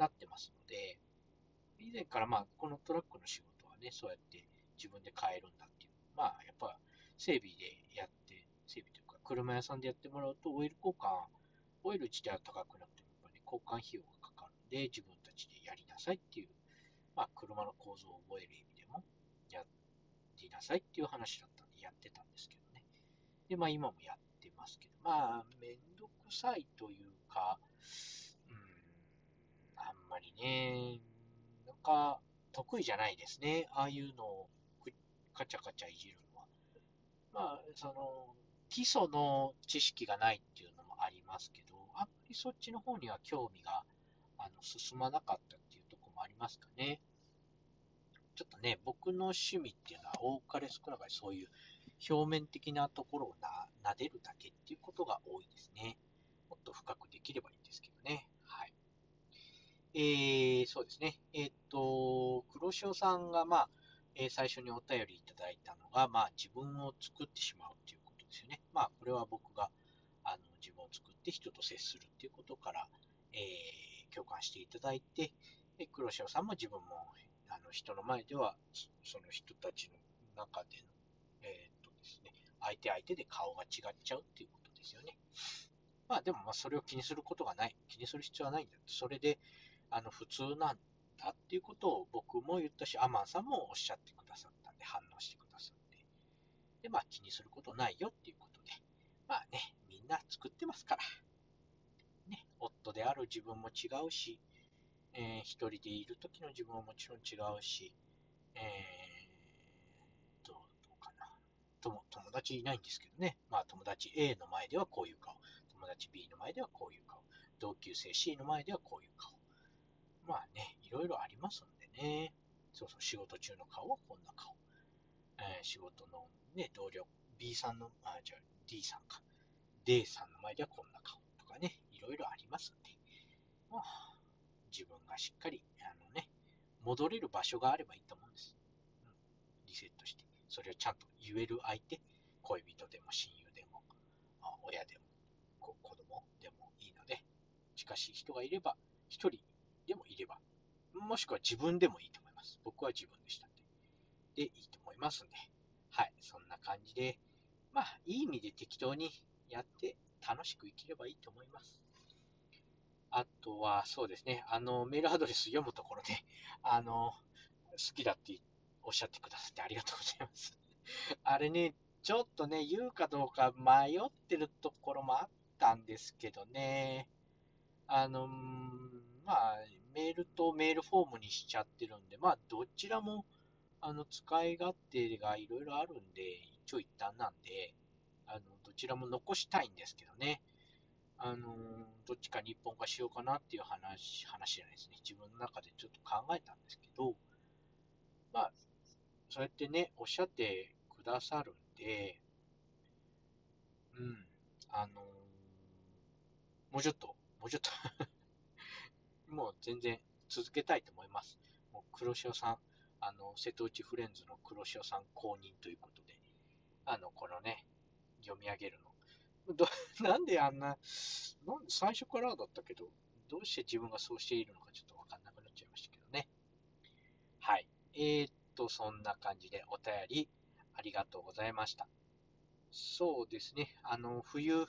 なってますので、以前からまあこのトラックの仕事はね、そうやって自分で変えるんだっていう、まあやっぱ整備でやって、整備というか車屋さんでやってもらうとオイル交換、オイル自体は高くなくてもやっぱり、ね、交換費用がかかるんで自分たちでやりなさいっていう、まあ車の構造を覚える意味でもやりなさいっていう話だったんでやってたんですけどね。で、まあ今もやってますけど、まあめんどくさいというか、うん、あんまりね、なんか得意じゃないですね。ああいうのをカチャカチャいじるのは。まあ、その、基礎の知識がないっていうのもありますけど、あんまりそっちの方には興味があの進まなかったっていうとこもありますかね。ちょっとね、僕の趣味っていうのは多かれ少なかれそういう表面的なところをな撫でるだけっていうことが多いですね。もっと深くできればいいんですけどね。はい。えー、そうですね。えーっと、黒潮さんが、まあ、えー最初にお便りいただいたのが、まあ、自分を作ってしまうということですよね。まあ、これは僕があの自分を作って人と接するっていうことから、えー共感していただいて、で黒潮さんも自分もあの人の前では、その人たちの中での、えですね、相手相手で顔が違っちゃうっていうことですよね。まあでもまそれを気にすることがない。気にする必要はないんだ。それであの普通なんだっていうことを僕も言ったし、アマンさんもおっしゃってくださったんで、反応してくださって。で、まあ気にすることないよっていうことで。まあね、みんな作ってますから。ね、夫である自分も違うし、えー一人でいる時の自分はもちろん違うし、えー、な。友友達いないんですけどね。まあ友達 A の前ではこういう顔。友達 B の前ではこういう顔。同級生 C の前ではこういう顔。まあね、いろいろありますんでね。そうそう、仕事中の顔はこんな顔。えー仕事のね、同僚 B さんの、あ、じゃあ D さんか。D さんの前ではこんな顔とかね、いろいろありますんで。まあ、自分がしっかり、あのね、戻れる場所があればいいと思うんです。うん、リセットして。それをちゃんと言える相手、恋人でも親友でも、親でも、子供でもいいので、近しい人がいれば、一人でもいれば、もしくは自分でもいいと思います。僕は自分でしたんで。で、いいと思いますんで。はい、そんな感じで、まあ、いい意味で適当にやって楽しく生きればいいと思います。あとは、そうですね、あの、メールアドレス読むところで、あの、好きだって言っておっしゃってくださってありがとうございます。あれね、ちょっとね、言うかどうか迷ってるところもあったんですけどね、あの、まあ、メールとメールフォームにしちゃってるんで、まあ、どちらも、あの、使い勝手がいろいろあるんで、一長一短なんで、あの、どちらも残したいんですけどね、あの、どっちかに一本化しようかなっていう話、話じゃないですね。自分の中でちょっと考えたんですけど、まあ、そうやってね、おっしゃってくださるんで、うん、あのーもうちょっと、もうちょっと もう全然続けたいと思います。もう黒潮さん、あの、瀬戸内フレンズの黒潮さん公認ということで、あの、このね、読み上げるの。ど なんであんな、なん最初からだったけど、どうして自分がそうしているのかちょっとわかんなくなっちゃいましたけどね。はい。えー、っと、そんな感じでお便りありがとうございました。そうですね、あの、冬、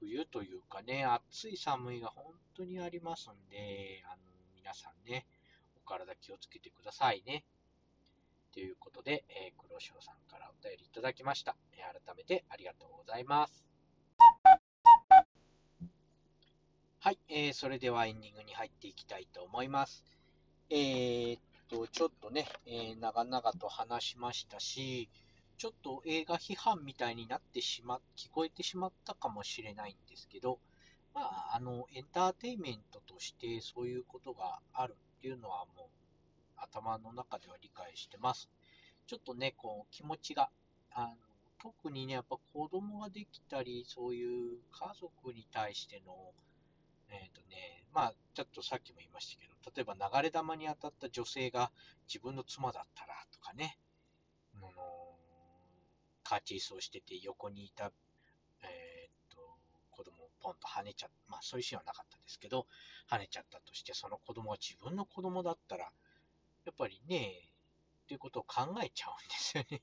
冬というかね、暑い寒いが本当にありますんで、あの、皆さんね、お体気をつけてくださいね。ということで、えー、黒潮さんからお便りいただきました。えー改めてありがとうございます。はい、えーそれではエンディングに入っていきたいと思います。えーっと、ちょっとね、えー長々と話しましたし、ちょっと映画批判みたいになってしま、聞こえてしまったかもしれないんですけど、まあ、あの、エンターテインメントとしてそういうことがあるっていうのはもう頭の中では理解してます。ちょっとね、こう気持ちが、あの特にね、やっぱ子供ができたり、そういう家族に対しての、えっ、とね、まあ、ちょっとさっきも言いましたけど、例えば流れ弾に当たった女性が自分の妻だったらとかね、あのカーチェイスをしてて横にいた、えーっと、子供をポンと跳ねちゃった、まあそういうシーンはなかったですけど、跳ねちゃったとして、その子供が自分の子供だったら、やっぱりね、っていうことを考えちゃうんですよね。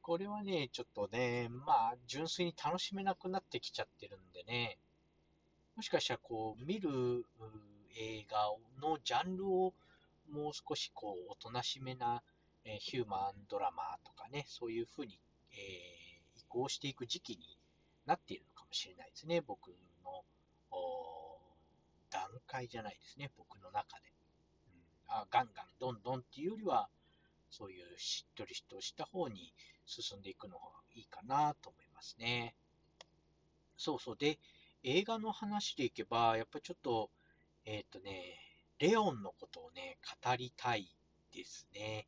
これはね、ちょっとね、まあ、純粋に楽しめなくなってきちゃってるんでね、もしかしたらこう、見る映画のジャンルをもう少しこう、おとなしめな、えヒューマンドラマとかね、そういうふうに、えー移行していく時期になっているのかもしれないですね、僕の段階じゃないですね、僕の中で。うん、あガンガン、どんどんっていうよりは、そういうしっとりとした方に進んでいくのがいいかなと思いますね。そうそう。で、映画の話でいけば、やっぱちょっと、えっ、とね、レオンのことをね、語りたいですね。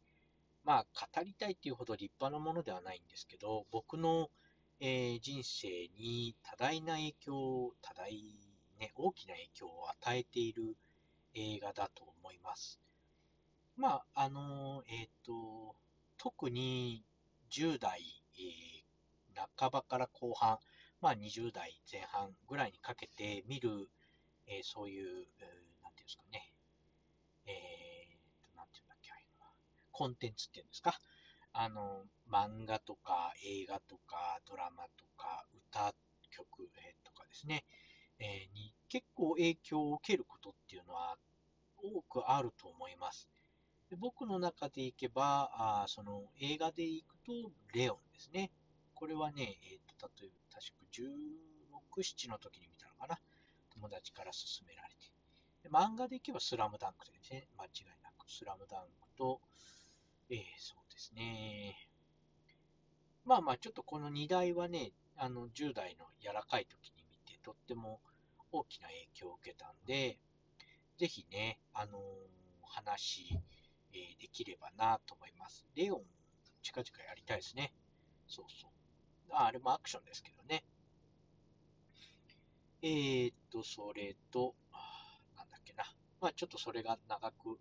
まあ、語りたいっていうほど立派なものではないんですけど、僕の、えー人生に多大な影響、多大、ね、大きな影響を与えている映画だと思います。まあ、あのえっ、と、特に10代、えー半ばから後半、まあ20代前半ぐらいにかけて見る、えーそういう、なんていうんですかね、えーと、なんていうんだっけ、あいうのはコンテンツっていうんですか、あの、漫画とか映画とかドラマとか歌曲、えーとかですね、えーに結構影響を受けることっていうのは多くあると思います。で僕の中でいけば、あその映画でいくと、レオンですね。これはね、えー、と例えば、確か16、7の時に見たのかな。友達から勧められて。で漫画でいけば、スラムダンクですね。間違いなく。スラムダンクと、えーそうですね。まあまあ、ちょっとこの2台はね、あの10代の柔らかい時に見て、とっても大きな影響を受けたんで、ぜひね、あのー話、えーできればなと思います。レオン、近々やりたいですね。そうそう。ああれもアクションですけどね。えーっと、それと、なんだっけな。まあちょっとそれが長く、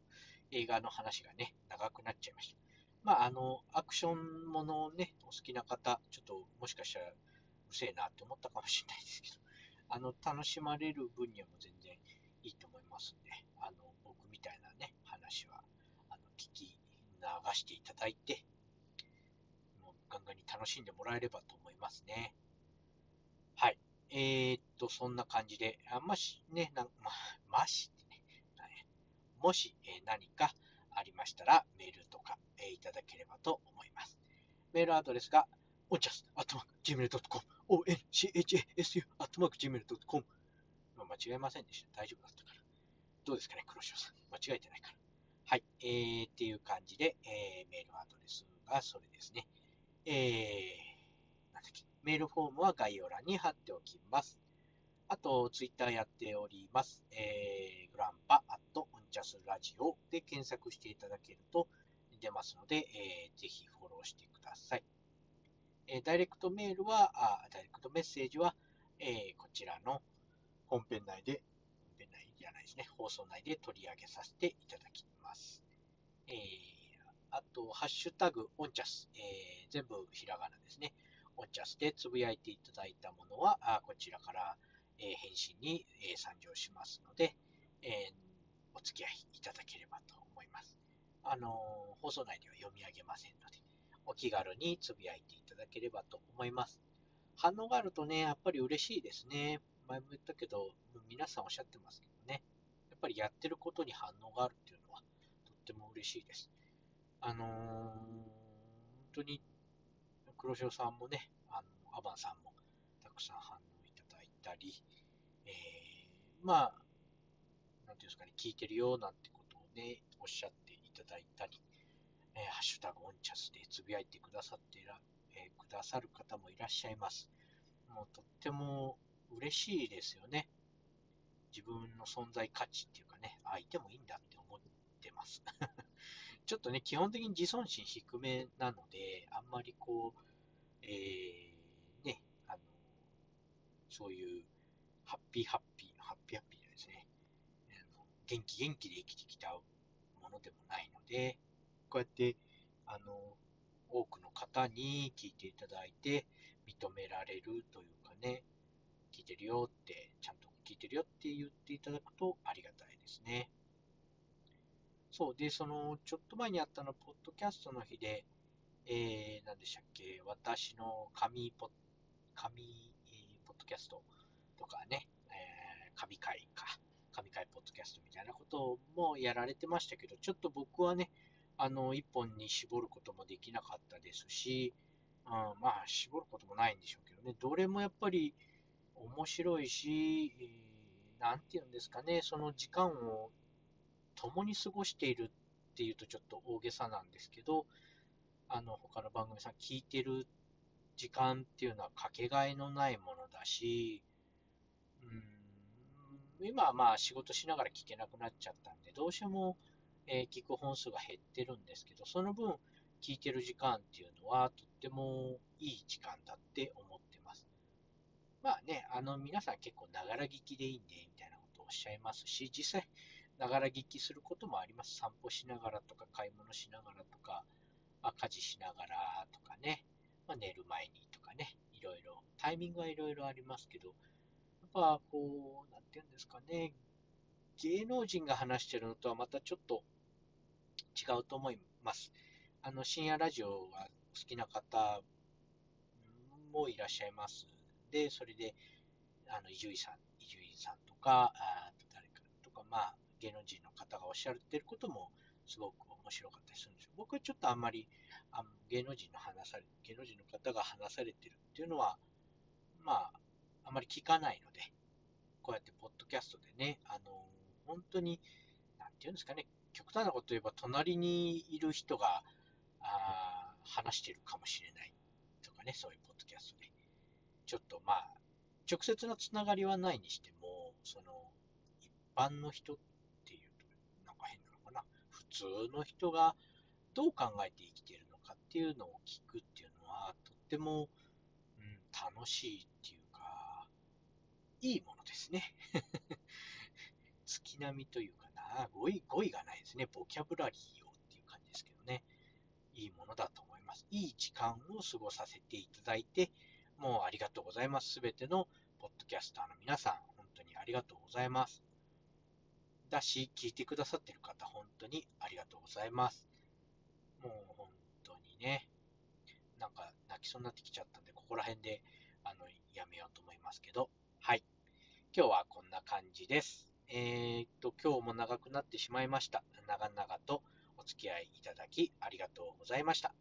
映画の話がね、長くなっちゃいました。まああの、アクションものをね、お好きな方、ちょっともしかしたらうるせえなって思ったかもしれないですけど、あの、楽しまれる分にはも全然いいと思いますんで、あの、僕みたいなね、話は、あの、聞き流していただいて、ガンガンに楽しんでもらえればと思いますね。はい。えー、っと、そんな感じで、あまし、ね、なま、ましってね、もし、え何かありましたら、メールとか、えいただければと思います。メールアドレスが、おんちゃす、あとまく、gmail.com、onchasu、あとまく、gmail.com。まあ間違えませんでした。大丈夫だったから。どうですかね、黒潮さん。間違えてないから。はい。えー、っていう感じで、えーメールアドレスがそれですね。えー、なんだっけ、メールフォームは概要欄に貼っておきます。あと、ツイッターやっております。えー、グランパ、アット、オンチャスラジオで検索していただけると出ますので、えーぜひフォローしてください。えダイレクトメールは、あダイレクトメッセージは、えこちらの本編内で、本編内じゃないですね、放送内で取り上げさせていただきます。えー、あと、ハッシュタグ、オンチャス、えー、全部ひらがなですね。オンチャスでつぶやいていただいたものは、あこちらから、えー、返信に、え参上しますので、えお付き合いいただければと思います。あの放送内では読み上げませんので、お気軽につぶやいていただければと思います。反応があるとね、やっぱり嬉しいですね。前も言ったけど、皆さんおっしゃってますけどね。やっぱりやってることに反応があるっていうのは、とっても嬉しいです。あのー、本当に、黒潮さんもね、あの、アバンさんも、たくさん反応いただいたり、えー、まあ、なんていうんですかね、聞いてるよなんてことをね、おっしゃっていただいたり、えー、ハッシュタグオンチャスでつぶやいてくださってら、えー、くださる方もいらっしゃいます。もうとっても嬉しいですよね。自分の存在価値っていうかね、あ、いてもいいんだって思ってます。ちょっとね、基本的に自尊心低めなので、あんまりこう、えー、ね、あの、そういう、ハッピーハッピー、ハッピーハッピーじゃないですね、あの元気元気で生きてきたものでもないので、こうやって、あの、多くの方に聞いていただいて、認められるというかね、聞いてるよって、ちゃんと聞いてるよって言っていただくとありがたいですね。そう。で、その、ちょっと前にあったの、ポッドキャストの日で、えー、何でしたっけ、私の神ポ神、えー、ポッドキャストとかね、えー、神会か、神会ポッドキャストみたいなこともやられてましたけど、ちょっと僕はね、あの、一本に絞ることもできなかったですし、うん、まあ、絞ることもないんでしょうけどね、どれもやっぱり面白いし、えー、なんて言うんですかね、その時間を共に過ごしているっていうとちょっと大げさなんですけど、あの、他の番組さん聞いてる時間っていうのはかけがえのないものだし、うん、今はまあ仕事しながら聞けなくなっちゃったんで、どうしても、えー、聞く本数が減ってるんですけど、その分、聞いてる時間っていうのはとってもいい時間だって思ってます。まあね、あの皆さん結構ながら聞きでいいんで、みたいなことをおっしゃいますし、実際、ながら聞きすることもあります。散歩しながらとか、買い物しながらとか、まあ、家事しながらとかね、まあ、寝る前にとかね、いろいろ、タイミングはいろいろありますけど、やっぱこう、なんていうんですかね、芸能人が話してるのとはまたちょっと違うと思います。あの、深夜ラジオが好きな方もいらっしゃいます。で、それで、あの、伊集院さん、伊集院さんとか、あ誰かとか、まあ、芸能人の方がおっしゃってることもすごく面白かったりするんですよ。僕はちょっとあんまりあの芸能人の話され、芸能人の方が話されてるっていうのは、まあ、あまり聞かないので、こうやってポッドキャストでね、あの、本当に、なんていうんですかね、極端なこと言えば、隣にいる人が、あ話してるかもしれないとかね、そういうポッドキャストで。ちょっとまあ、直接のつながりはないにしても、その、一般の人通の人がどう考えて生きているのかっていうのを聞くっていうのは、とっても、うん、楽しいっていうか、いいものですね。月並みというかな、語彙、語彙がないですね。ボキャブラリーをっていう感じですけどね。いいものだと思います。いい時間を過ごさせていただいて、もうありがとうございます。すべてのポッドキャスターの皆さん、本当にありがとうございます。だし、聞いてくださってる方、本当にありがとうございます。もう本当にね、なんか泣きそうになってきちゃったんで、ここら辺であのやめようと思いますけど、はい。今日はこんな感じです。えー、っと、今日も長くなってしまいました。長々とお付き合いいただきありがとうございました。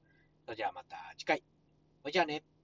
それではまた次回。じゃあね。